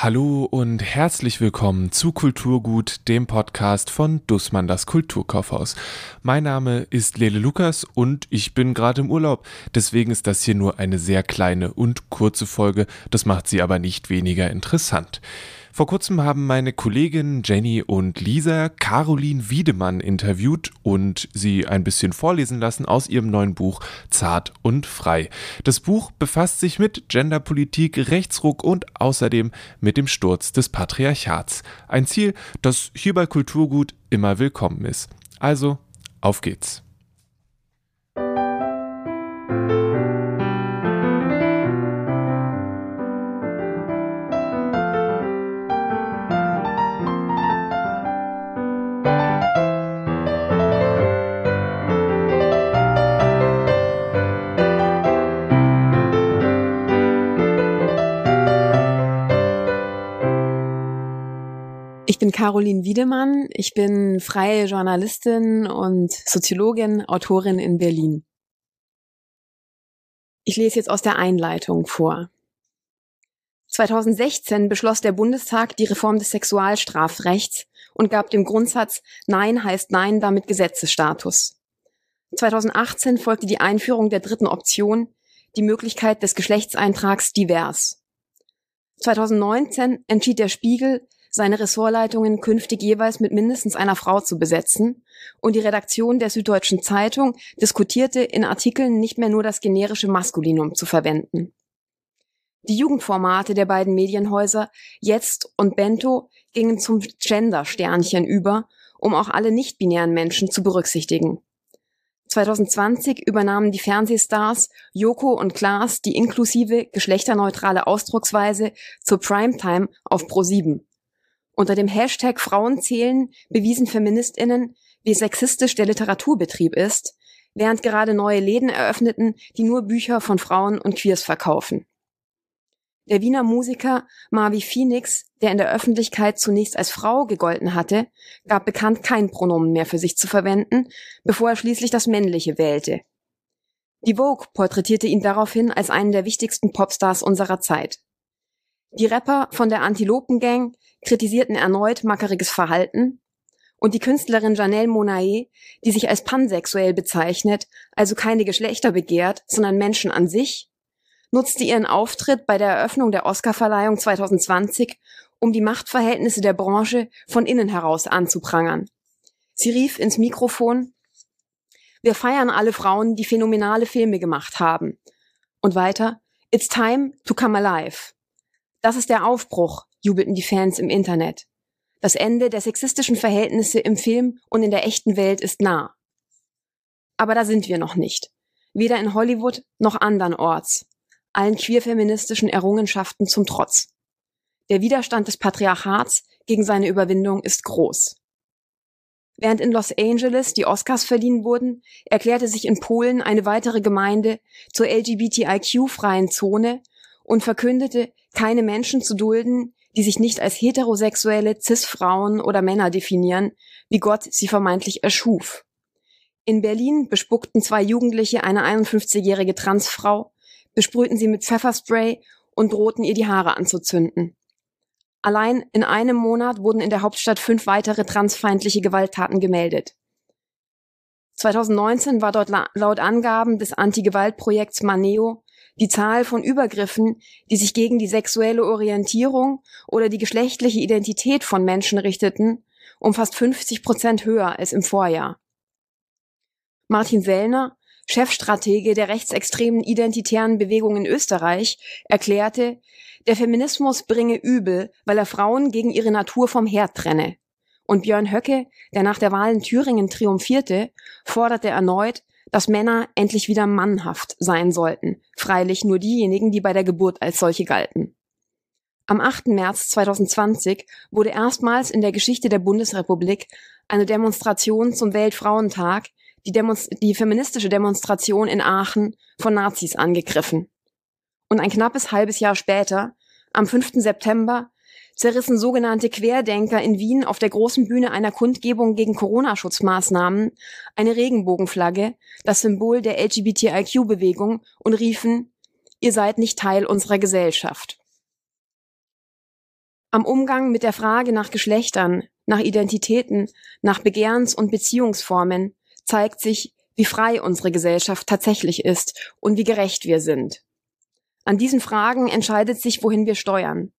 Hallo und herzlich willkommen zu Kulturgut, dem Podcast von Dussmann das Kulturkaufhaus. Mein Name ist Lele Lukas und ich bin gerade im Urlaub. Deswegen ist das hier nur eine sehr kleine und kurze Folge. Das macht sie aber nicht weniger interessant. Vor kurzem haben meine Kolleginnen Jenny und Lisa Caroline Wiedemann interviewt und sie ein bisschen vorlesen lassen aus ihrem neuen Buch Zart und Frei. Das Buch befasst sich mit Genderpolitik, Rechtsruck und außerdem mit dem Sturz des Patriarchats. Ein Ziel, das hier bei Kulturgut immer willkommen ist. Also, auf geht's. Ich bin Caroline Wiedemann. Ich bin freie Journalistin und Soziologin, Autorin in Berlin. Ich lese jetzt aus der Einleitung vor. 2016 beschloss der Bundestag die Reform des Sexualstrafrechts und gab dem Grundsatz Nein heißt Nein damit Gesetzesstatus. 2018 folgte die Einführung der dritten Option, die Möglichkeit des Geschlechtseintrags divers. 2019 entschied der Spiegel, seine Ressortleitungen künftig jeweils mit mindestens einer Frau zu besetzen, und die Redaktion der Süddeutschen Zeitung diskutierte in Artikeln nicht mehr nur das generische Maskulinum zu verwenden. Die Jugendformate der beiden Medienhäuser Jetzt und Bento gingen zum Gender-Sternchen über, um auch alle nicht-binären Menschen zu berücksichtigen. 2020 übernahmen die Fernsehstars Joko und Klaas die inklusive, geschlechterneutrale Ausdrucksweise zur Primetime auf Pro7. Unter dem Hashtag Frauen zählen bewiesen Feministinnen, wie sexistisch der Literaturbetrieb ist, während gerade neue Läden eröffneten, die nur Bücher von Frauen und Queers verkaufen. Der Wiener Musiker Marvi Phoenix, der in der Öffentlichkeit zunächst als Frau gegolten hatte, gab bekannt kein Pronomen mehr für sich zu verwenden, bevor er schließlich das männliche wählte. Die Vogue porträtierte ihn daraufhin als einen der wichtigsten Popstars unserer Zeit. Die Rapper von der Antilopen-Gang kritisierten erneut mackeriges Verhalten und die Künstlerin Janelle Monae, die sich als pansexuell bezeichnet, also keine Geschlechter begehrt, sondern Menschen an sich, nutzte ihren Auftritt bei der Eröffnung der Oscarverleihung 2020, um die Machtverhältnisse der Branche von innen heraus anzuprangern. Sie rief ins Mikrofon, wir feiern alle Frauen, die phänomenale Filme gemacht haben. Und weiter, It's time to come alive. Das ist der Aufbruch, jubelten die Fans im Internet. Das Ende der sexistischen Verhältnisse im Film und in der echten Welt ist nah. Aber da sind wir noch nicht. Weder in Hollywood noch andernorts. Allen queerfeministischen Errungenschaften zum Trotz. Der Widerstand des Patriarchats gegen seine Überwindung ist groß. Während in Los Angeles die Oscars verliehen wurden, erklärte sich in Polen eine weitere Gemeinde zur LGBTIQ-freien Zone und verkündete, keine Menschen zu dulden, die sich nicht als heterosexuelle Cis-Frauen oder Männer definieren, wie Gott sie vermeintlich erschuf. In Berlin bespuckten zwei Jugendliche eine 51-jährige Transfrau, besprühten sie mit Pfefferspray und drohten ihr die Haare anzuzünden. Allein in einem Monat wurden in der Hauptstadt fünf weitere transfeindliche Gewalttaten gemeldet. 2019 war dort laut Angaben des Anti-Gewalt-Projekts Maneo die Zahl von Übergriffen, die sich gegen die sexuelle Orientierung oder die geschlechtliche Identität von Menschen richteten, um fast 50 Prozent höher als im Vorjahr. Martin Sellner, Chefstratege der rechtsextremen identitären Bewegung in Österreich, erklärte, der Feminismus bringe Übel, weil er Frauen gegen ihre Natur vom Herd trenne. Und Björn Höcke, der nach der Wahl in Thüringen triumphierte, forderte erneut, dass Männer endlich wieder mannhaft sein sollten, freilich nur diejenigen, die bei der Geburt als solche galten. Am 8. März 2020 wurde erstmals in der Geschichte der Bundesrepublik eine Demonstration zum Weltfrauentag, die, Demonst die feministische Demonstration in Aachen, von Nazis angegriffen. Und ein knappes halbes Jahr später, am 5. September, zerrissen sogenannte Querdenker in Wien auf der großen Bühne einer Kundgebung gegen Corona-Schutzmaßnahmen eine Regenbogenflagge, das Symbol der LGBTIQ-Bewegung, und riefen, ihr seid nicht Teil unserer Gesellschaft. Am Umgang mit der Frage nach Geschlechtern, nach Identitäten, nach Begehrens- und Beziehungsformen zeigt sich, wie frei unsere Gesellschaft tatsächlich ist und wie gerecht wir sind. An diesen Fragen entscheidet sich, wohin wir steuern.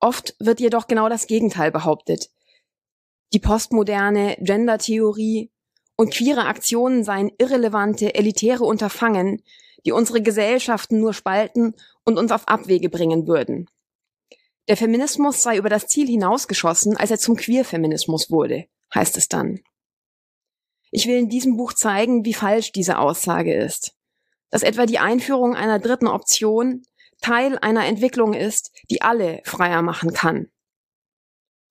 Oft wird jedoch genau das Gegenteil behauptet. Die postmoderne Gendertheorie und queere Aktionen seien irrelevante, elitäre Unterfangen, die unsere Gesellschaften nur spalten und uns auf Abwege bringen würden. Der Feminismus sei über das Ziel hinausgeschossen, als er zum Queerfeminismus wurde, heißt es dann. Ich will in diesem Buch zeigen, wie falsch diese Aussage ist. Dass etwa die Einführung einer dritten Option Teil einer Entwicklung ist, die alle freier machen kann.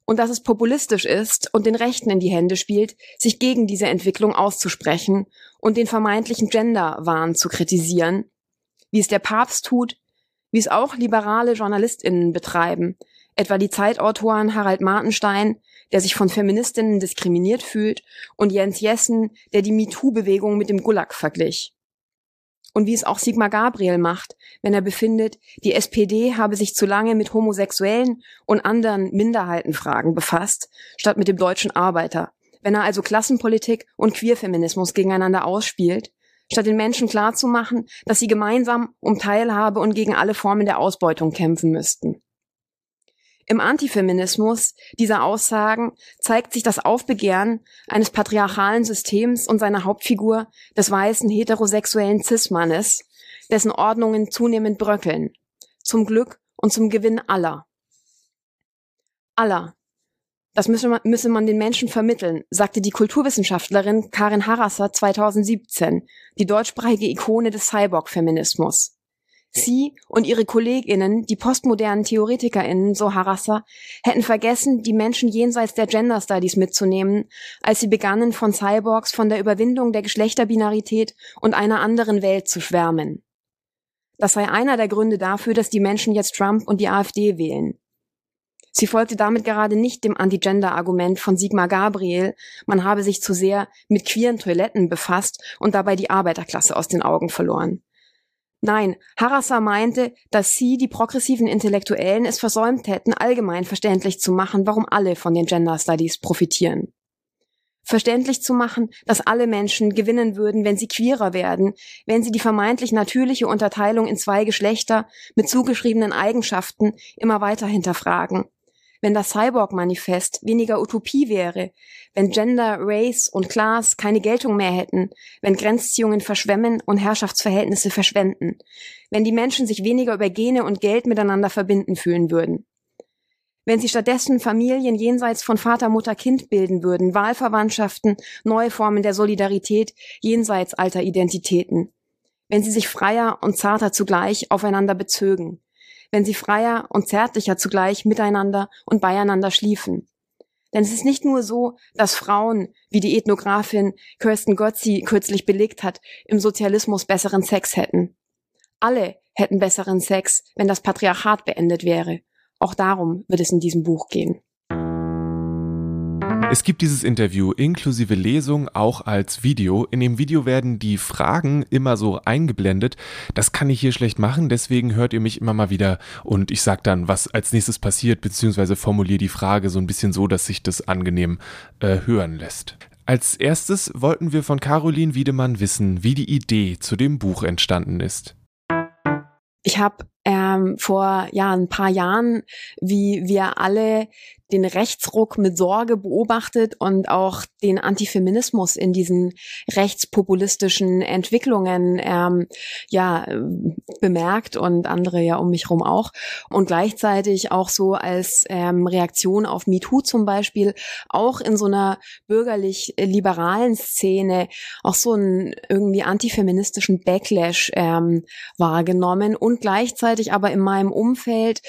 Und dass es populistisch ist und den Rechten in die Hände spielt, sich gegen diese Entwicklung auszusprechen und den vermeintlichen Genderwahn zu kritisieren, wie es der Papst tut, wie es auch liberale JournalistInnen betreiben, etwa die Zeitautoren Harald Martenstein, der sich von Feministinnen diskriminiert fühlt, und Jens Jessen, der die MeToo-Bewegung mit dem Gulag verglich. Und wie es auch Sigmar Gabriel macht, wenn er befindet, die SPD habe sich zu lange mit Homosexuellen und anderen Minderheitenfragen befasst, statt mit dem deutschen Arbeiter. Wenn er also Klassenpolitik und Queerfeminismus gegeneinander ausspielt, statt den Menschen klarzumachen, dass sie gemeinsam um Teilhabe und gegen alle Formen der Ausbeutung kämpfen müssten. Im Antifeminismus dieser Aussagen zeigt sich das Aufbegehren eines patriarchalen Systems und seiner Hauptfigur des weißen heterosexuellen Cis-Mannes, dessen Ordnungen zunehmend bröckeln, zum Glück und zum Gewinn aller. Aller. Das müsse man, müsse man den Menschen vermitteln, sagte die Kulturwissenschaftlerin Karin Harasser 2017, die deutschsprachige Ikone des Cyborg-Feminismus. Sie und ihre KollegInnen, die postmodernen TheoretikerInnen, so Harasser, hätten vergessen, die Menschen jenseits der Gender Studies mitzunehmen, als sie begannen, von Cyborgs, von der Überwindung der Geschlechterbinarität und einer anderen Welt zu schwärmen. Das sei einer der Gründe dafür, dass die Menschen jetzt Trump und die AfD wählen. Sie folgte damit gerade nicht dem Anti-Gender-Argument von Sigmar Gabriel, man habe sich zu sehr mit queeren Toiletten befasst und dabei die Arbeiterklasse aus den Augen verloren. Nein, Harasser meinte, dass sie, die progressiven Intellektuellen, es versäumt hätten, allgemein verständlich zu machen, warum alle von den Gender Studies profitieren. Verständlich zu machen, dass alle Menschen gewinnen würden, wenn sie queerer werden, wenn sie die vermeintlich natürliche Unterteilung in zwei Geschlechter mit zugeschriebenen Eigenschaften immer weiter hinterfragen wenn das Cyborg-Manifest weniger Utopie wäre, wenn Gender, Race und Class keine Geltung mehr hätten, wenn Grenzziehungen verschwemmen und Herrschaftsverhältnisse verschwenden, wenn die Menschen sich weniger über Gene und Geld miteinander verbinden fühlen würden. Wenn sie stattdessen Familien jenseits von Vater, Mutter, Kind bilden würden, Wahlverwandtschaften, neue Formen der Solidarität jenseits alter Identitäten. Wenn sie sich freier und zarter zugleich aufeinander bezögen wenn sie freier und zärtlicher zugleich miteinander und beieinander schliefen. Denn es ist nicht nur so, dass Frauen, wie die Ethnografin Kirsten Gotzi kürzlich belegt hat, im Sozialismus besseren Sex hätten. Alle hätten besseren Sex, wenn das Patriarchat beendet wäre. Auch darum wird es in diesem Buch gehen. Es gibt dieses Interview inklusive Lesung auch als Video. In dem Video werden die Fragen immer so eingeblendet. Das kann ich hier schlecht machen, deswegen hört ihr mich immer mal wieder und ich sage dann, was als nächstes passiert, beziehungsweise formuliere die Frage so ein bisschen so, dass sich das angenehm äh, hören lässt. Als erstes wollten wir von Caroline Wiedemann wissen, wie die Idee zu dem Buch entstanden ist. Ich habe ähm, vor ja ein paar Jahren, wie wir alle den Rechtsruck mit Sorge beobachtet und auch den Antifeminismus in diesen rechtspopulistischen Entwicklungen ähm, ja bemerkt und andere ja um mich herum auch. Und gleichzeitig auch so als ähm, Reaktion auf MeToo zum Beispiel auch in so einer bürgerlich-liberalen Szene auch so einen irgendwie antifeministischen Backlash ähm, wahrgenommen und gleichzeitig aber in meinem Umfeld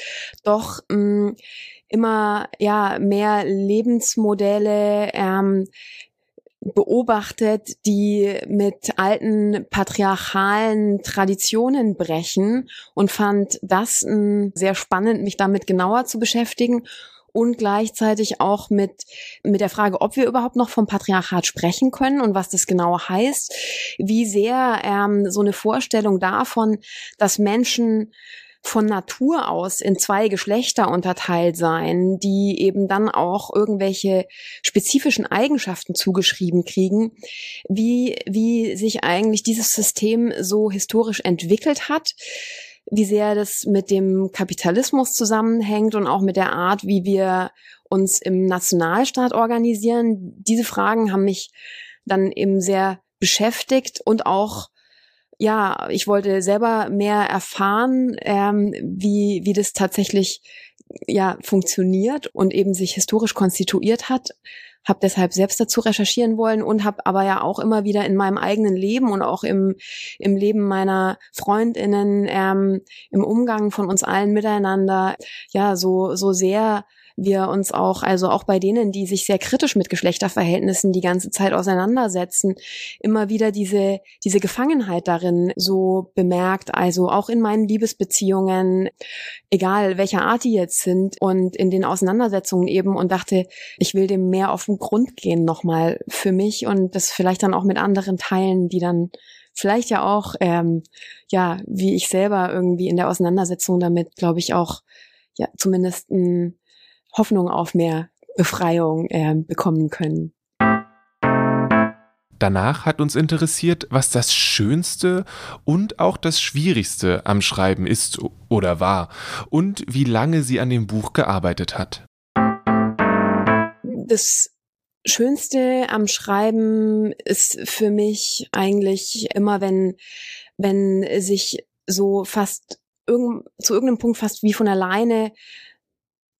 doch mh, immer ja mehr Lebensmodelle ähm, beobachtet, die mit alten patriarchalen Traditionen brechen und fand das äh, sehr spannend, mich damit genauer zu beschäftigen und gleichzeitig auch mit, mit der Frage, ob wir überhaupt noch vom Patriarchat sprechen können und was das genau heißt, wie sehr ähm, so eine Vorstellung davon, dass Menschen von Natur aus in zwei Geschlechter unterteilt sein, die eben dann auch irgendwelche spezifischen Eigenschaften zugeschrieben kriegen, wie, wie sich eigentlich dieses System so historisch entwickelt hat, wie sehr das mit dem Kapitalismus zusammenhängt und auch mit der Art, wie wir uns im Nationalstaat organisieren. Diese Fragen haben mich dann eben sehr beschäftigt und auch ja, ich wollte selber mehr erfahren, ähm, wie, wie das tatsächlich ja funktioniert und eben sich historisch konstituiert hat. Habe deshalb selbst dazu recherchieren wollen und habe aber ja auch immer wieder in meinem eigenen Leben und auch im, im Leben meiner Freundinnen, ähm, im Umgang von uns allen miteinander, ja, so, so sehr wir uns auch, also auch bei denen, die sich sehr kritisch mit Geschlechterverhältnissen die ganze Zeit auseinandersetzen, immer wieder diese, diese Gefangenheit darin so bemerkt, also auch in meinen Liebesbeziehungen, egal welcher Art die jetzt sind und in den Auseinandersetzungen eben und dachte, ich will dem mehr auf den Grund gehen nochmal für mich und das vielleicht dann auch mit anderen teilen, die dann vielleicht ja auch, ähm, ja, wie ich selber irgendwie in der Auseinandersetzung damit, glaube ich, auch ja zumindest ein Hoffnung auf mehr Befreiung äh, bekommen können. Danach hat uns interessiert, was das Schönste und auch das Schwierigste am Schreiben ist oder war und wie lange sie an dem Buch gearbeitet hat. Das Schönste am Schreiben ist für mich eigentlich immer, wenn, wenn sich so fast irgend, zu irgendeinem Punkt fast wie von alleine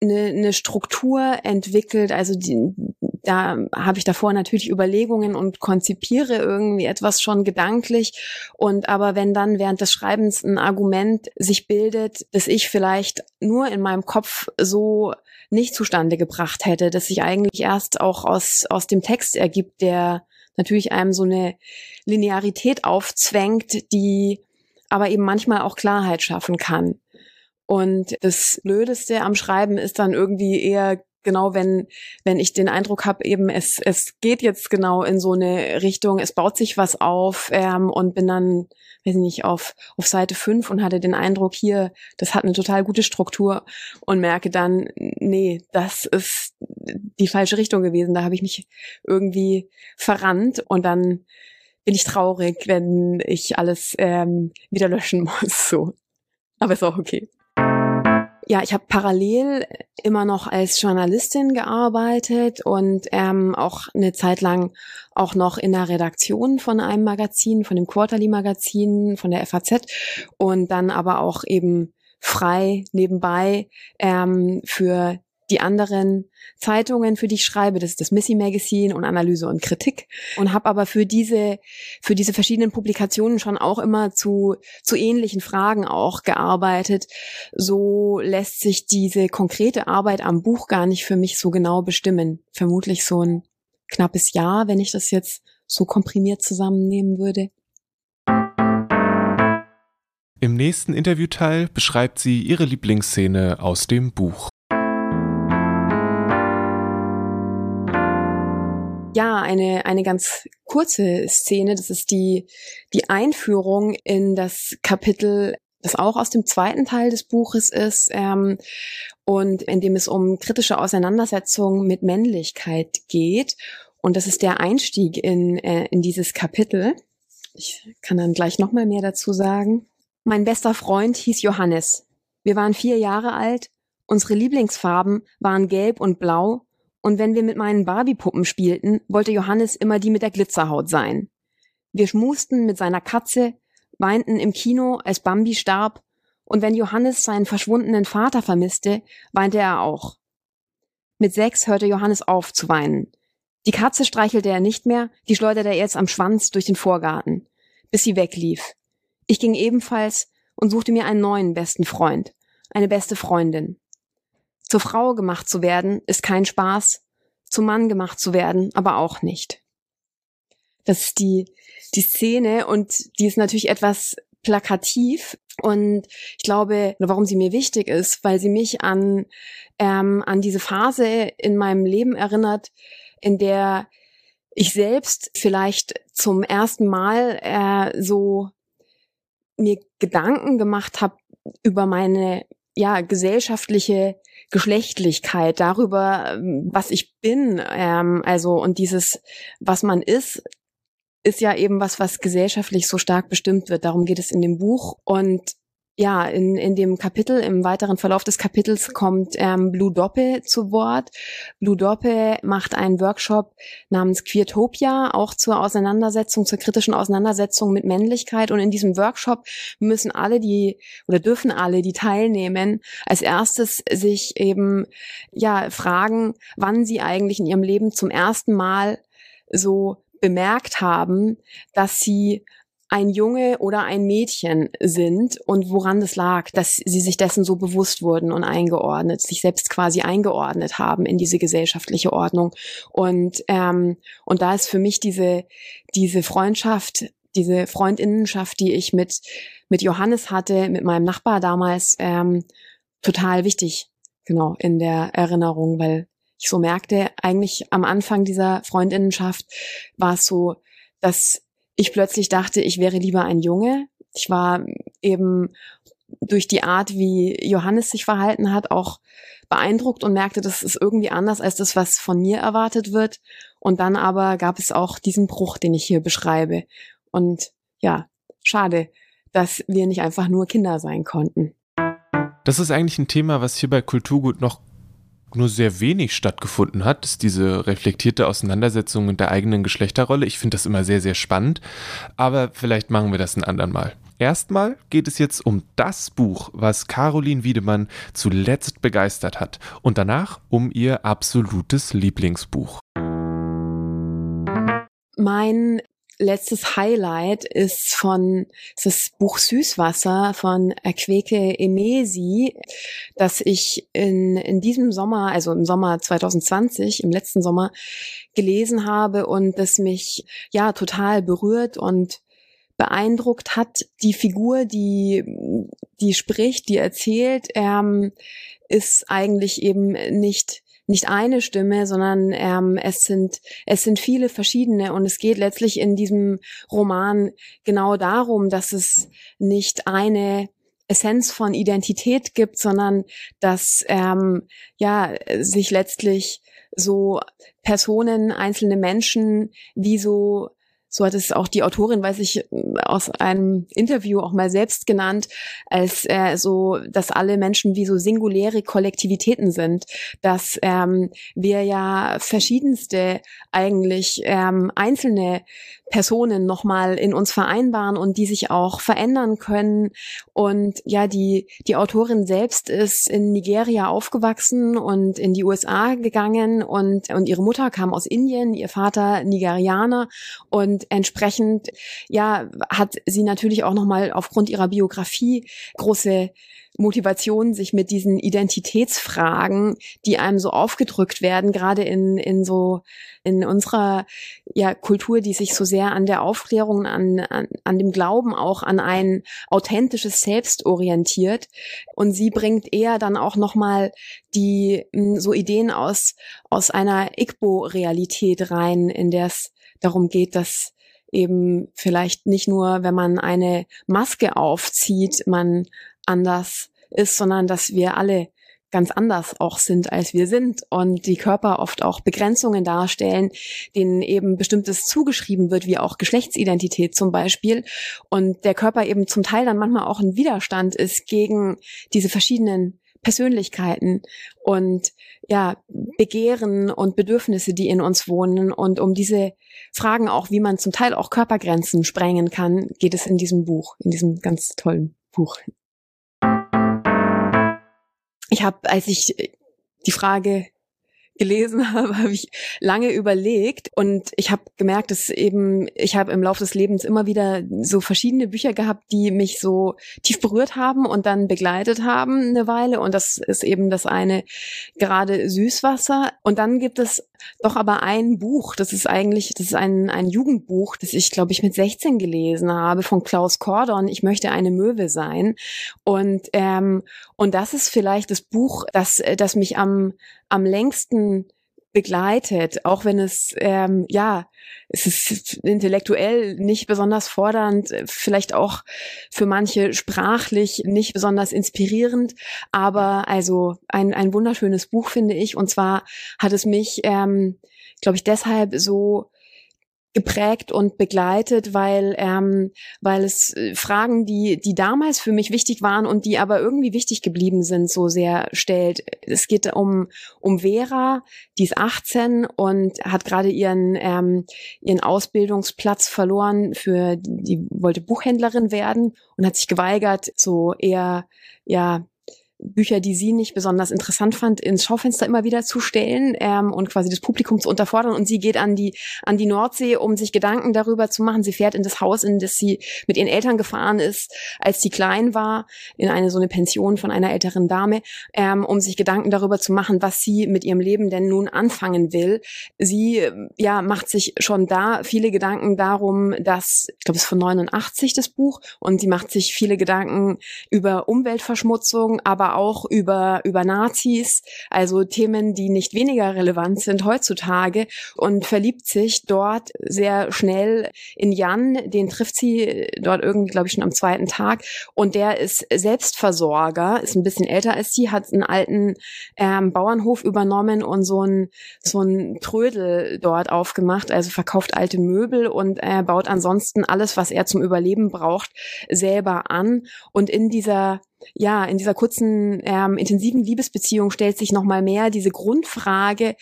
eine, eine Struktur entwickelt. Also die, da habe ich davor natürlich Überlegungen und konzipiere irgendwie etwas schon gedanklich. Und aber wenn dann während des Schreibens ein Argument sich bildet, das ich vielleicht nur in meinem Kopf so nicht zustande gebracht hätte, dass sich eigentlich erst auch aus, aus dem Text ergibt, der natürlich einem so eine Linearität aufzwängt, die aber eben manchmal auch Klarheit schaffen kann. Und das Blödeste am Schreiben ist dann irgendwie eher genau, wenn, wenn ich den Eindruck habe, eben es, es geht jetzt genau in so eine Richtung, es baut sich was auf ähm, und bin dann, weiß ich nicht, auf, auf Seite 5 und hatte den Eindruck, hier, das hat eine total gute Struktur und merke dann, nee, das ist die falsche Richtung gewesen. Da habe ich mich irgendwie verrannt und dann bin ich traurig, wenn ich alles ähm, wieder löschen muss. So. Aber ist auch okay ja, ich habe parallel immer noch als Journalistin gearbeitet und ähm, auch eine Zeit lang auch noch in der Redaktion von einem Magazin, von dem Quarterly Magazin, von der FAZ und dann aber auch eben frei nebenbei ähm, für die anderen Zeitungen, für die ich schreibe. Das ist das Missy Magazine und Analyse und Kritik. Und habe aber für diese, für diese verschiedenen Publikationen schon auch immer zu, zu ähnlichen Fragen auch gearbeitet. So lässt sich diese konkrete Arbeit am Buch gar nicht für mich so genau bestimmen. Vermutlich so ein knappes Jahr, wenn ich das jetzt so komprimiert zusammennehmen würde. Im nächsten Interviewteil beschreibt sie ihre Lieblingsszene aus dem Buch. Ja, eine, eine ganz kurze Szene. Das ist die, die Einführung in das Kapitel, das auch aus dem zweiten Teil des Buches ist, ähm, und in dem es um kritische Auseinandersetzung mit Männlichkeit geht. Und das ist der Einstieg in, äh, in dieses Kapitel. Ich kann dann gleich nochmal mehr dazu sagen. Mein bester Freund hieß Johannes. Wir waren vier Jahre alt. Unsere Lieblingsfarben waren gelb und blau und wenn wir mit meinen Barbie-Puppen spielten, wollte Johannes immer die mit der Glitzerhaut sein. Wir schmusten mit seiner Katze, weinten im Kino, als Bambi starb, und wenn Johannes seinen verschwundenen Vater vermisste, weinte er auch. Mit sechs hörte Johannes auf zu weinen. Die Katze streichelte er nicht mehr, die schleuderte er jetzt am Schwanz durch den Vorgarten, bis sie weglief. Ich ging ebenfalls und suchte mir einen neuen besten Freund, eine beste Freundin. Zur Frau gemacht zu werden, ist kein Spaß. Zum Mann gemacht zu werden, aber auch nicht. Das ist die, die Szene und die ist natürlich etwas plakativ und ich glaube, warum sie mir wichtig ist, weil sie mich an, ähm, an diese Phase in meinem Leben erinnert, in der ich selbst vielleicht zum ersten Mal äh, so mir Gedanken gemacht habe über meine ja gesellschaftliche Geschlechtlichkeit, darüber, was ich bin, ähm, also und dieses, was man ist, ist ja eben was, was gesellschaftlich so stark bestimmt wird. Darum geht es in dem Buch. Und ja, in, in dem Kapitel, im weiteren Verlauf des Kapitels kommt ähm, Blue Doppe zu Wort. Blue Doppe macht einen Workshop namens Queertopia, auch zur Auseinandersetzung, zur kritischen Auseinandersetzung mit Männlichkeit. Und in diesem Workshop müssen alle, die oder dürfen alle, die teilnehmen, als erstes sich eben ja fragen, wann sie eigentlich in ihrem Leben zum ersten Mal so bemerkt haben, dass sie ein Junge oder ein Mädchen sind und woran das lag, dass sie sich dessen so bewusst wurden und eingeordnet, sich selbst quasi eingeordnet haben in diese gesellschaftliche Ordnung. Und, ähm, und da ist für mich diese, diese Freundschaft, diese Freundinnenschaft, die ich mit, mit Johannes hatte, mit meinem Nachbar damals, ähm, total wichtig, genau, in der Erinnerung, weil ich so merkte, eigentlich am Anfang dieser Freundinnenschaft war es so, dass ich plötzlich dachte, ich wäre lieber ein Junge. Ich war eben durch die Art, wie Johannes sich verhalten hat, auch beeindruckt und merkte, das ist irgendwie anders als das, was von mir erwartet wird. Und dann aber gab es auch diesen Bruch, den ich hier beschreibe. Und ja, schade, dass wir nicht einfach nur Kinder sein konnten. Das ist eigentlich ein Thema, was hier bei Kulturgut noch nur sehr wenig stattgefunden hat, ist diese reflektierte Auseinandersetzung mit der eigenen Geschlechterrolle. Ich finde das immer sehr, sehr spannend, aber vielleicht machen wir das ein andern Mal. Erstmal geht es jetzt um das Buch, was Caroline Wiedemann zuletzt begeistert hat und danach um ihr absolutes Lieblingsbuch. Mein letztes Highlight ist von ist das Buch Süßwasser von Akweke Emesi, das ich in, in diesem Sommer, also im Sommer 2020, im letzten Sommer gelesen habe und das mich ja total berührt und beeindruckt hat. Die Figur, die, die spricht, die erzählt, ähm, ist eigentlich eben nicht nicht eine Stimme, sondern ähm, es sind es sind viele verschiedene und es geht letztlich in diesem Roman genau darum, dass es nicht eine Essenz von Identität gibt, sondern dass ähm, ja sich letztlich so Personen, einzelne Menschen wie so so hat es auch die Autorin, weiß ich, aus einem Interview auch mal selbst genannt, als äh, so, dass alle Menschen wie so singuläre Kollektivitäten sind, dass ähm, wir ja verschiedenste eigentlich ähm, einzelne Personen nochmal in uns vereinbaren und die sich auch verändern können. Und ja, die, die Autorin selbst ist in Nigeria aufgewachsen und in die USA gegangen und, und ihre Mutter kam aus Indien, ihr Vater Nigerianer und entsprechend, ja, hat sie natürlich auch nochmal aufgrund ihrer Biografie große Motivation, sich mit diesen Identitätsfragen, die einem so aufgedrückt werden, gerade in, in so, in unserer ja, Kultur, die sich so sehr an der Aufklärung, an, an, an dem Glauben auch an ein authentisches Selbst orientiert. Und sie bringt eher dann auch nochmal die hm, so Ideen aus, aus einer Igbo-Realität rein, in der es darum geht, dass eben vielleicht nicht nur, wenn man eine Maske aufzieht, man anders ist, sondern dass wir alle ganz anders auch sind, als wir sind und die Körper oft auch Begrenzungen darstellen, denen eben bestimmtes zugeschrieben wird, wie auch Geschlechtsidentität zum Beispiel. Und der Körper eben zum Teil dann manchmal auch ein Widerstand ist gegen diese verschiedenen Persönlichkeiten und ja, Begehren und Bedürfnisse, die in uns wohnen. Und um diese Fragen auch, wie man zum Teil auch Körpergrenzen sprengen kann, geht es in diesem Buch, in diesem ganz tollen Buch ich habe, als ich die Frage gelesen habe, habe ich lange überlegt. Und ich habe gemerkt, dass eben ich habe im Laufe des Lebens immer wieder so verschiedene Bücher gehabt, die mich so tief berührt haben und dann begleitet haben eine Weile. Und das ist eben das eine gerade Süßwasser. Und dann gibt es doch aber ein Buch, das ist eigentlich das ist ein ein Jugendbuch, das ich glaube ich mit 16 gelesen habe von Klaus Kordon, ich möchte eine Möwe sein. Und ähm, und das ist vielleicht das Buch, das das mich am am längsten begleitet, auch wenn es ähm, ja es ist intellektuell nicht besonders fordernd, vielleicht auch für manche sprachlich nicht besonders inspirierend, aber also ein ein wunderschönes Buch finde ich. Und zwar hat es mich ähm, glaube ich deshalb so geprägt und begleitet, weil ähm, weil es äh, Fragen, die die damals für mich wichtig waren und die aber irgendwie wichtig geblieben sind, so sehr stellt. Es geht um um Vera, die ist 18 und hat gerade ihren ähm, ihren Ausbildungsplatz verloren für die wollte Buchhändlerin werden und hat sich geweigert, so eher ja Bücher, die sie nicht besonders interessant fand, ins Schaufenster immer wieder zu stellen ähm, und quasi das Publikum zu unterfordern. Und sie geht an die an die Nordsee, um sich Gedanken darüber zu machen. Sie fährt in das Haus, in das sie mit ihren Eltern gefahren ist, als sie klein war, in eine so eine Pension von einer älteren Dame, ähm, um sich Gedanken darüber zu machen, was sie mit ihrem Leben denn nun anfangen will. Sie ja macht sich schon da viele Gedanken darum, dass ich glaube, es ist von 89 das Buch und sie macht sich viele Gedanken über Umweltverschmutzung, aber auch über, über Nazis, also Themen, die nicht weniger relevant sind heutzutage und verliebt sich dort sehr schnell in Jan, den trifft sie dort irgendwie, glaube ich, schon am zweiten Tag und der ist Selbstversorger, ist ein bisschen älter als sie, hat einen alten ähm, Bauernhof übernommen und so ein, so ein Trödel dort aufgemacht, also verkauft alte Möbel und er baut ansonsten alles, was er zum Überleben braucht, selber an. Und in dieser ja, in dieser kurzen, ähm, intensiven Liebesbeziehung stellt sich nochmal mehr diese Grundfrage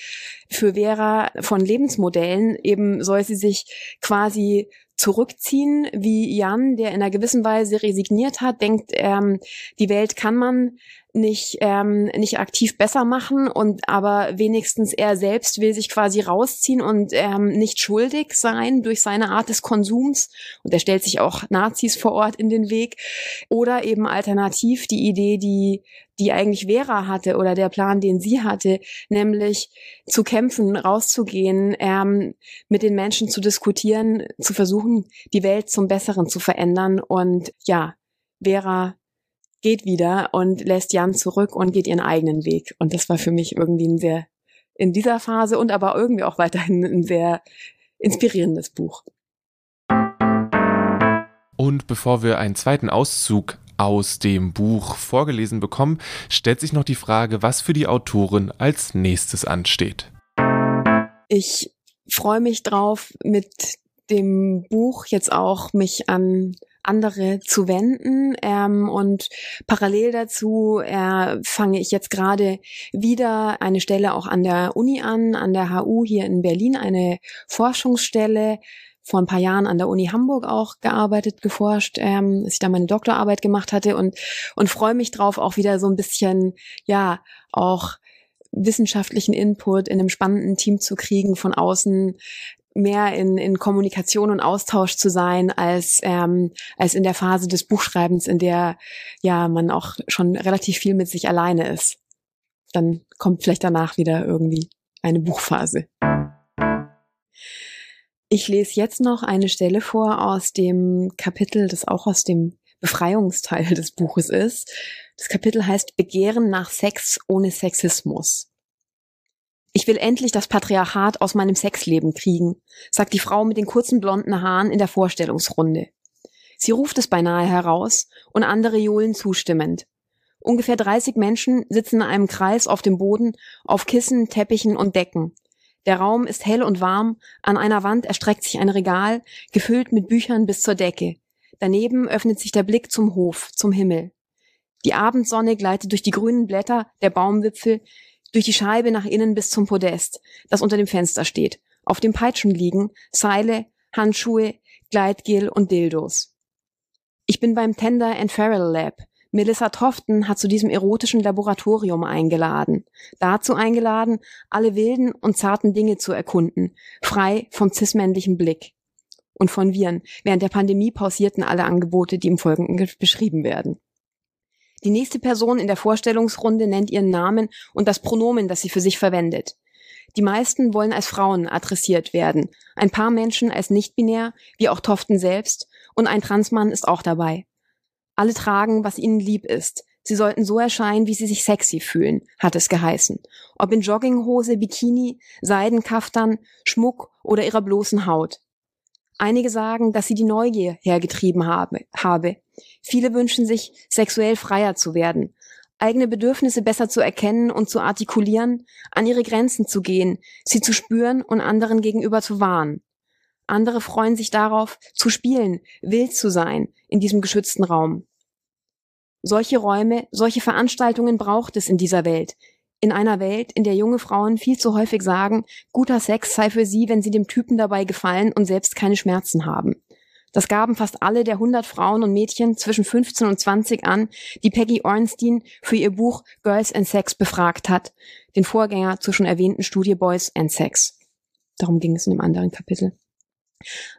für Vera von Lebensmodellen. Eben soll sie sich quasi zurückziehen, wie Jan, der in einer gewissen Weise resigniert hat, denkt, ähm, die Welt kann man nicht ähm, nicht aktiv besser machen und aber wenigstens er selbst will sich quasi rausziehen und ähm, nicht schuldig sein durch seine Art des Konsums. Und er stellt sich auch Nazis vor Ort in den Weg. Oder eben alternativ die Idee, die die eigentlich Vera hatte oder der Plan, den sie hatte, nämlich zu kämpfen, rauszugehen, ähm, mit den Menschen zu diskutieren, zu versuchen, die Welt zum Besseren zu verändern. Und ja, Vera geht wieder und lässt Jan zurück und geht ihren eigenen Weg. Und das war für mich irgendwie ein sehr, in dieser Phase und aber irgendwie auch weiterhin ein sehr inspirierendes Buch. Und bevor wir einen zweiten Auszug aus dem Buch vorgelesen bekommen, stellt sich noch die Frage, was für die Autorin als nächstes ansteht. Ich freue mich drauf, mit dem Buch jetzt auch mich an andere zu wenden. Ähm, und parallel dazu äh, fange ich jetzt gerade wieder eine Stelle auch an der Uni an, an der HU hier in Berlin, eine Forschungsstelle vor ein paar Jahren an der Uni Hamburg auch gearbeitet, geforscht, ähm, als ich da meine Doktorarbeit gemacht hatte und, und freue mich drauf, auch wieder so ein bisschen, ja, auch wissenschaftlichen Input in einem spannenden Team zu kriegen, von außen mehr in, in Kommunikation und Austausch zu sein als ähm, als in der Phase des Buchschreibens, in der ja man auch schon relativ viel mit sich alleine ist. Dann kommt vielleicht danach wieder irgendwie eine Buchphase. Ich lese jetzt noch eine Stelle vor aus dem Kapitel, das auch aus dem Befreiungsteil des Buches ist. Das Kapitel heißt Begehren nach Sex ohne Sexismus. Ich will endlich das Patriarchat aus meinem Sexleben kriegen, sagt die Frau mit den kurzen blonden Haaren in der Vorstellungsrunde. Sie ruft es beinahe heraus und andere johlen zustimmend. Ungefähr 30 Menschen sitzen in einem Kreis auf dem Boden, auf Kissen, Teppichen und Decken. Der Raum ist hell und warm, an einer Wand erstreckt sich ein Regal, gefüllt mit Büchern bis zur Decke. Daneben öffnet sich der Blick zum Hof, zum Himmel. Die Abendsonne gleitet durch die grünen Blätter der Baumwipfel, durch die Scheibe nach innen bis zum Podest, das unter dem Fenster steht. Auf dem Peitschen liegen Seile, Handschuhe, Gleitgel und Dildos. Ich bin beim Tender and Feral Lab. Melissa Toften hat zu diesem erotischen Laboratorium eingeladen. Dazu eingeladen, alle wilden und zarten Dinge zu erkunden, frei vom cismännlichen Blick. Und von Viren. Während der Pandemie pausierten alle Angebote, die im Folgenden beschrieben werden. Die nächste Person in der Vorstellungsrunde nennt ihren Namen und das Pronomen, das sie für sich verwendet. Die meisten wollen als Frauen adressiert werden, ein paar Menschen als nicht-binär, wie auch Toften selbst, und ein Transmann ist auch dabei. Alle tragen, was ihnen lieb ist, Sie sollten so erscheinen, wie sie sich sexy fühlen, hat es geheißen. Ob in Jogginghose, Bikini, Seidenkaftern, Schmuck oder ihrer bloßen Haut. Einige sagen, dass sie die Neugier hergetrieben habe. Viele wünschen sich, sexuell freier zu werden, eigene Bedürfnisse besser zu erkennen und zu artikulieren, an ihre Grenzen zu gehen, sie zu spüren und anderen gegenüber zu wahren. Andere freuen sich darauf, zu spielen, wild zu sein in diesem geschützten Raum. Solche Räume, solche Veranstaltungen braucht es in dieser Welt. In einer Welt, in der junge Frauen viel zu häufig sagen, guter Sex sei für sie, wenn sie dem Typen dabei gefallen und selbst keine Schmerzen haben. Das gaben fast alle der 100 Frauen und Mädchen zwischen 15 und 20 an, die Peggy Ornstein für ihr Buch Girls and Sex befragt hat, den Vorgänger zur schon erwähnten Studie Boys and Sex. Darum ging es in dem anderen Kapitel.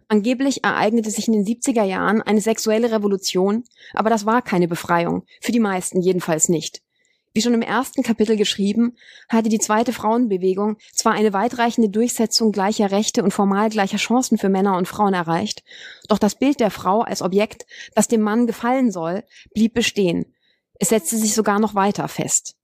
Angeblich ereignete sich in den 70er Jahren eine sexuelle Revolution, aber das war keine Befreiung, für die meisten jedenfalls nicht. Wie schon im ersten Kapitel geschrieben, hatte die zweite Frauenbewegung zwar eine weitreichende Durchsetzung gleicher Rechte und formal gleicher Chancen für Männer und Frauen erreicht, doch das Bild der Frau als Objekt, das dem Mann gefallen soll, blieb bestehen. Es setzte sich sogar noch weiter fest.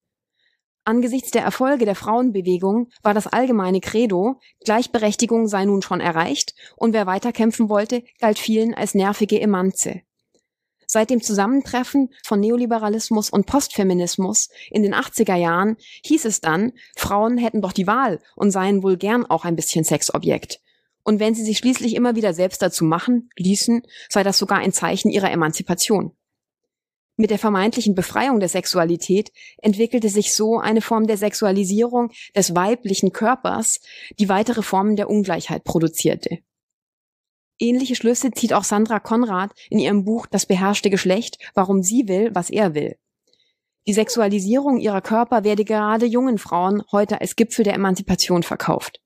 Angesichts der Erfolge der Frauenbewegung war das allgemeine Credo, Gleichberechtigung sei nun schon erreicht und wer weiterkämpfen wollte, galt vielen als nervige Emanze. Seit dem Zusammentreffen von Neoliberalismus und Postfeminismus in den 80er Jahren hieß es dann, Frauen hätten doch die Wahl und seien wohl gern auch ein bisschen Sexobjekt. Und wenn sie sich schließlich immer wieder selbst dazu machen, ließen, sei das sogar ein Zeichen ihrer Emanzipation. Mit der vermeintlichen Befreiung der Sexualität entwickelte sich so eine Form der Sexualisierung des weiblichen Körpers, die weitere Formen der Ungleichheit produzierte. Ähnliche Schlüsse zieht auch Sandra Konrad in ihrem Buch Das beherrschte Geschlecht, warum sie will, was er will. Die Sexualisierung ihrer Körper werde gerade jungen Frauen heute als Gipfel der Emanzipation verkauft.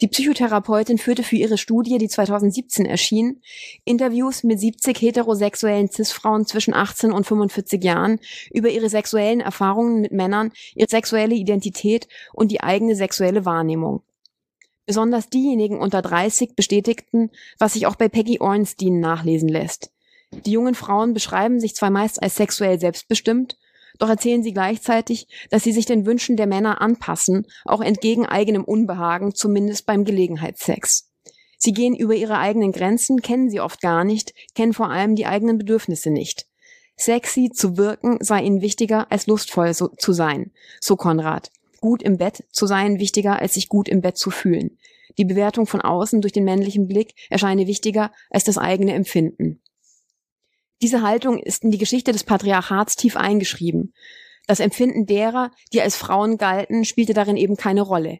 Die Psychotherapeutin führte für ihre Studie, die 2017 erschien, Interviews mit 70 heterosexuellen Cis-Frauen zwischen 18 und 45 Jahren über ihre sexuellen Erfahrungen mit Männern, ihre sexuelle Identität und die eigene sexuelle Wahrnehmung. Besonders diejenigen unter 30 bestätigten, was sich auch bei Peggy Ornstein nachlesen lässt. Die jungen Frauen beschreiben sich zwar meist als sexuell selbstbestimmt, doch erzählen sie gleichzeitig, dass sie sich den Wünschen der Männer anpassen, auch entgegen eigenem Unbehagen, zumindest beim Gelegenheitssex. Sie gehen über ihre eigenen Grenzen, kennen sie oft gar nicht, kennen vor allem die eigenen Bedürfnisse nicht. Sexy zu wirken sei ihnen wichtiger als lustvoll so, zu sein, so Konrad. Gut im Bett zu sein wichtiger als sich gut im Bett zu fühlen. Die Bewertung von außen durch den männlichen Blick erscheine wichtiger als das eigene Empfinden. Diese Haltung ist in die Geschichte des Patriarchats tief eingeschrieben. Das Empfinden derer, die als Frauen galten, spielte darin eben keine Rolle.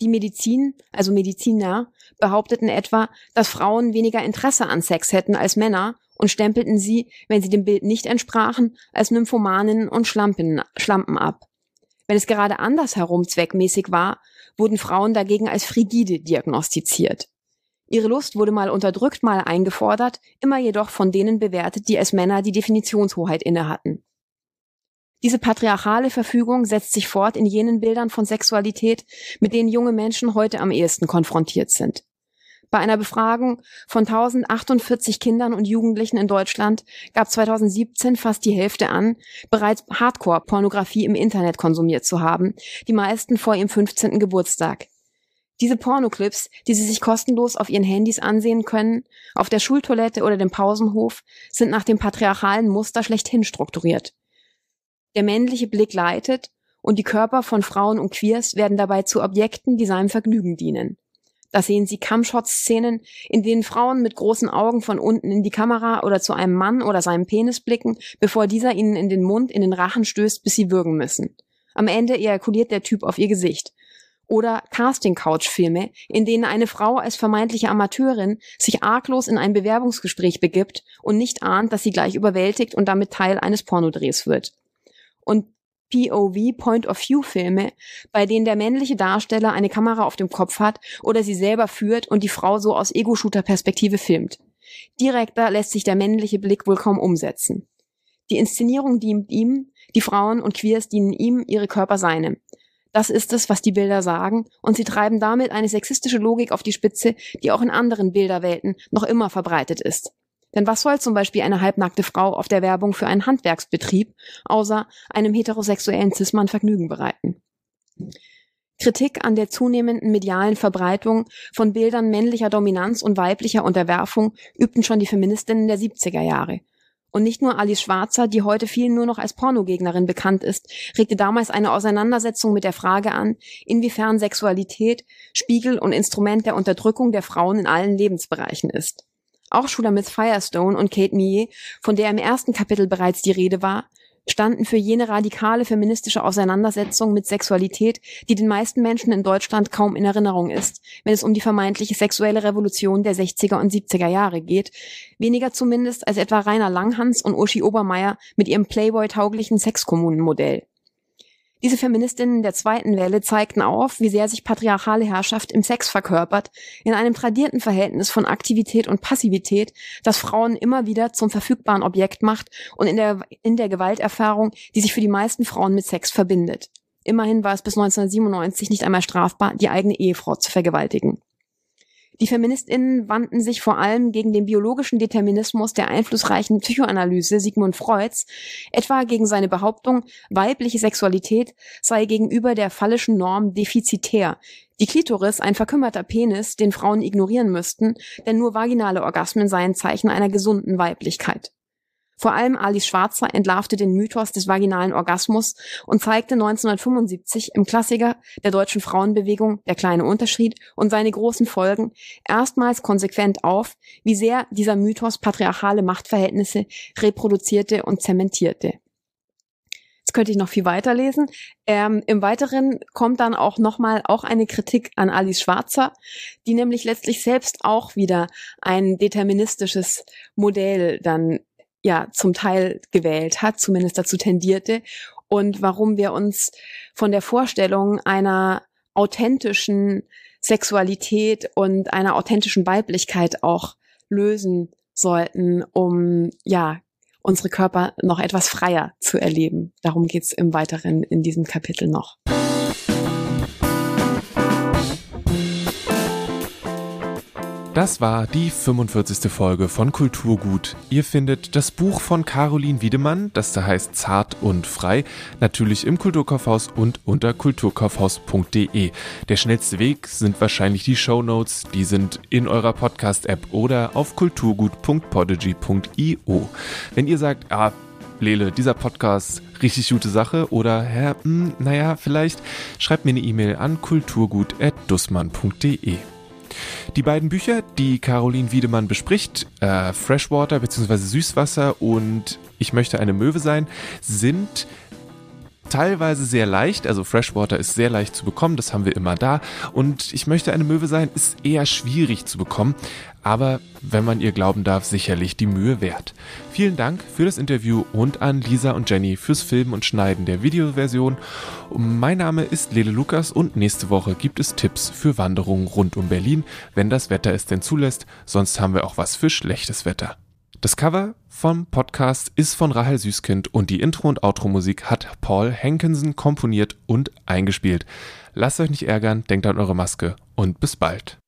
Die Medizin, also Mediziner, behaupteten etwa, dass Frauen weniger Interesse an Sex hätten als Männer und stempelten sie, wenn sie dem Bild nicht entsprachen, als Nymphomaninnen und Schlampen, Schlampen ab. Wenn es gerade andersherum zweckmäßig war, wurden Frauen dagegen als frigide diagnostiziert. Ihre Lust wurde mal unterdrückt, mal eingefordert, immer jedoch von denen bewertet, die als Männer die Definitionshoheit innehatten. Diese patriarchale Verfügung setzt sich fort in jenen Bildern von Sexualität, mit denen junge Menschen heute am ehesten konfrontiert sind. Bei einer Befragung von 1048 Kindern und Jugendlichen in Deutschland gab 2017 fast die Hälfte an, bereits Hardcore-Pornografie im Internet konsumiert zu haben, die meisten vor ihrem 15. Geburtstag. Diese Pornoclips, die Sie sich kostenlos auf Ihren Handys ansehen können, auf der Schultoilette oder dem Pausenhof, sind nach dem patriarchalen Muster schlechthin strukturiert. Der männliche Blick leitet und die Körper von Frauen und Queers werden dabei zu Objekten, die seinem Vergnügen dienen. Da sehen Sie Cumshot-Szenen, in denen Frauen mit großen Augen von unten in die Kamera oder zu einem Mann oder seinem Penis blicken, bevor dieser ihnen in den Mund, in den Rachen stößt, bis sie würgen müssen. Am Ende ejakuliert der Typ auf ihr Gesicht oder Casting-Couch-Filme, in denen eine Frau als vermeintliche Amateurin sich arglos in ein Bewerbungsgespräch begibt und nicht ahnt, dass sie gleich überwältigt und damit Teil eines Pornodrehs wird. Und POV, Point-of-View-Filme, bei denen der männliche Darsteller eine Kamera auf dem Kopf hat oder sie selber führt und die Frau so aus Ego-Shooter-Perspektive filmt. Direkter lässt sich der männliche Blick wohl kaum umsetzen. Die Inszenierung dient ihm, die Frauen und Queers dienen ihm, ihre Körper seinem. Das ist es, was die Bilder sagen, und sie treiben damit eine sexistische Logik auf die Spitze, die auch in anderen Bilderwelten noch immer verbreitet ist. Denn was soll zum Beispiel eine halbnackte Frau auf der Werbung für einen Handwerksbetrieb, außer einem heterosexuellen Cis-Mann Vergnügen bereiten? Kritik an der zunehmenden medialen Verbreitung von Bildern männlicher Dominanz und weiblicher Unterwerfung übten schon die Feministinnen der 70er Jahre. Und nicht nur Alice Schwarzer, die heute vielen nur noch als Pornogegnerin bekannt ist, regte damals eine Auseinandersetzung mit der Frage an, inwiefern Sexualität Spiegel und Instrument der Unterdrückung der Frauen in allen Lebensbereichen ist. Auch Schulamith Firestone und Kate Millet, von der im ersten Kapitel bereits die Rede war, standen für jene radikale feministische Auseinandersetzung mit Sexualität, die den meisten Menschen in Deutschland kaum in Erinnerung ist, wenn es um die vermeintliche sexuelle Revolution der 60er und 70er Jahre geht, weniger zumindest als etwa Rainer Langhans und Uschi Obermeier mit ihrem Playboy-tauglichen Sexkommunenmodell. Diese Feministinnen der zweiten Welle zeigten auf, wie sehr sich patriarchale Herrschaft im Sex verkörpert, in einem tradierten Verhältnis von Aktivität und Passivität, das Frauen immer wieder zum verfügbaren Objekt macht und in der, in der Gewalterfahrung, die sich für die meisten Frauen mit Sex verbindet. Immerhin war es bis 1997 nicht einmal strafbar, die eigene Ehefrau zu vergewaltigen. Die Feministinnen wandten sich vor allem gegen den biologischen Determinismus der einflussreichen Psychoanalyse Sigmund Freuds, etwa gegen seine Behauptung, weibliche Sexualität sei gegenüber der phallischen Norm defizitär, die Klitoris ein verkümmerter Penis, den Frauen ignorieren müssten, denn nur vaginale Orgasmen seien Zeichen einer gesunden Weiblichkeit. Vor allem Alice Schwarzer entlarvte den Mythos des vaginalen Orgasmus und zeigte 1975 im Klassiker der deutschen Frauenbewegung Der kleine Unterschied und seine großen Folgen erstmals konsequent auf, wie sehr dieser Mythos patriarchale Machtverhältnisse reproduzierte und zementierte. Jetzt könnte ich noch viel weiterlesen. Ähm, Im Weiteren kommt dann auch nochmal auch eine Kritik an Alice Schwarzer, die nämlich letztlich selbst auch wieder ein deterministisches Modell dann ja zum Teil gewählt hat, zumindest dazu tendierte, und warum wir uns von der Vorstellung einer authentischen Sexualität und einer authentischen Weiblichkeit auch lösen sollten, um ja unsere Körper noch etwas freier zu erleben. Darum geht's im Weiteren in diesem Kapitel noch. Das war die 45. Folge von Kulturgut. Ihr findet das Buch von Caroline Wiedemann, das da heißt Zart und Frei, natürlich im Kulturkaufhaus und unter kulturkaufhaus.de. Der schnellste Weg sind wahrscheinlich die Show Notes, die sind in eurer Podcast-App oder auf kulturgut.podigy.io. Wenn ihr sagt, ah, Lele, dieser Podcast, richtig gute Sache oder, Herr, hm, naja, vielleicht, schreibt mir eine E-Mail an kulturgut.dussmann.de. Die beiden Bücher, die Caroline Wiedemann bespricht, äh, Freshwater bzw. Süßwasser und Ich möchte eine Möwe sein, sind teilweise sehr leicht, also Freshwater ist sehr leicht zu bekommen, das haben wir immer da. Und ich möchte eine Möwe sein, ist eher schwierig zu bekommen, aber wenn man ihr glauben darf, sicherlich die Mühe wert. Vielen Dank für das Interview und an Lisa und Jenny fürs Filmen und Schneiden der Videoversion. Mein Name ist Lele Lukas und nächste Woche gibt es Tipps für Wanderungen rund um Berlin, wenn das Wetter es denn zulässt, sonst haben wir auch was für schlechtes Wetter. Das Cover vom Podcast ist von Rahel Süßkind und die Intro- und Outro-Musik hat Paul Henkensen komponiert und eingespielt. Lasst euch nicht ärgern, denkt an eure Maske und bis bald.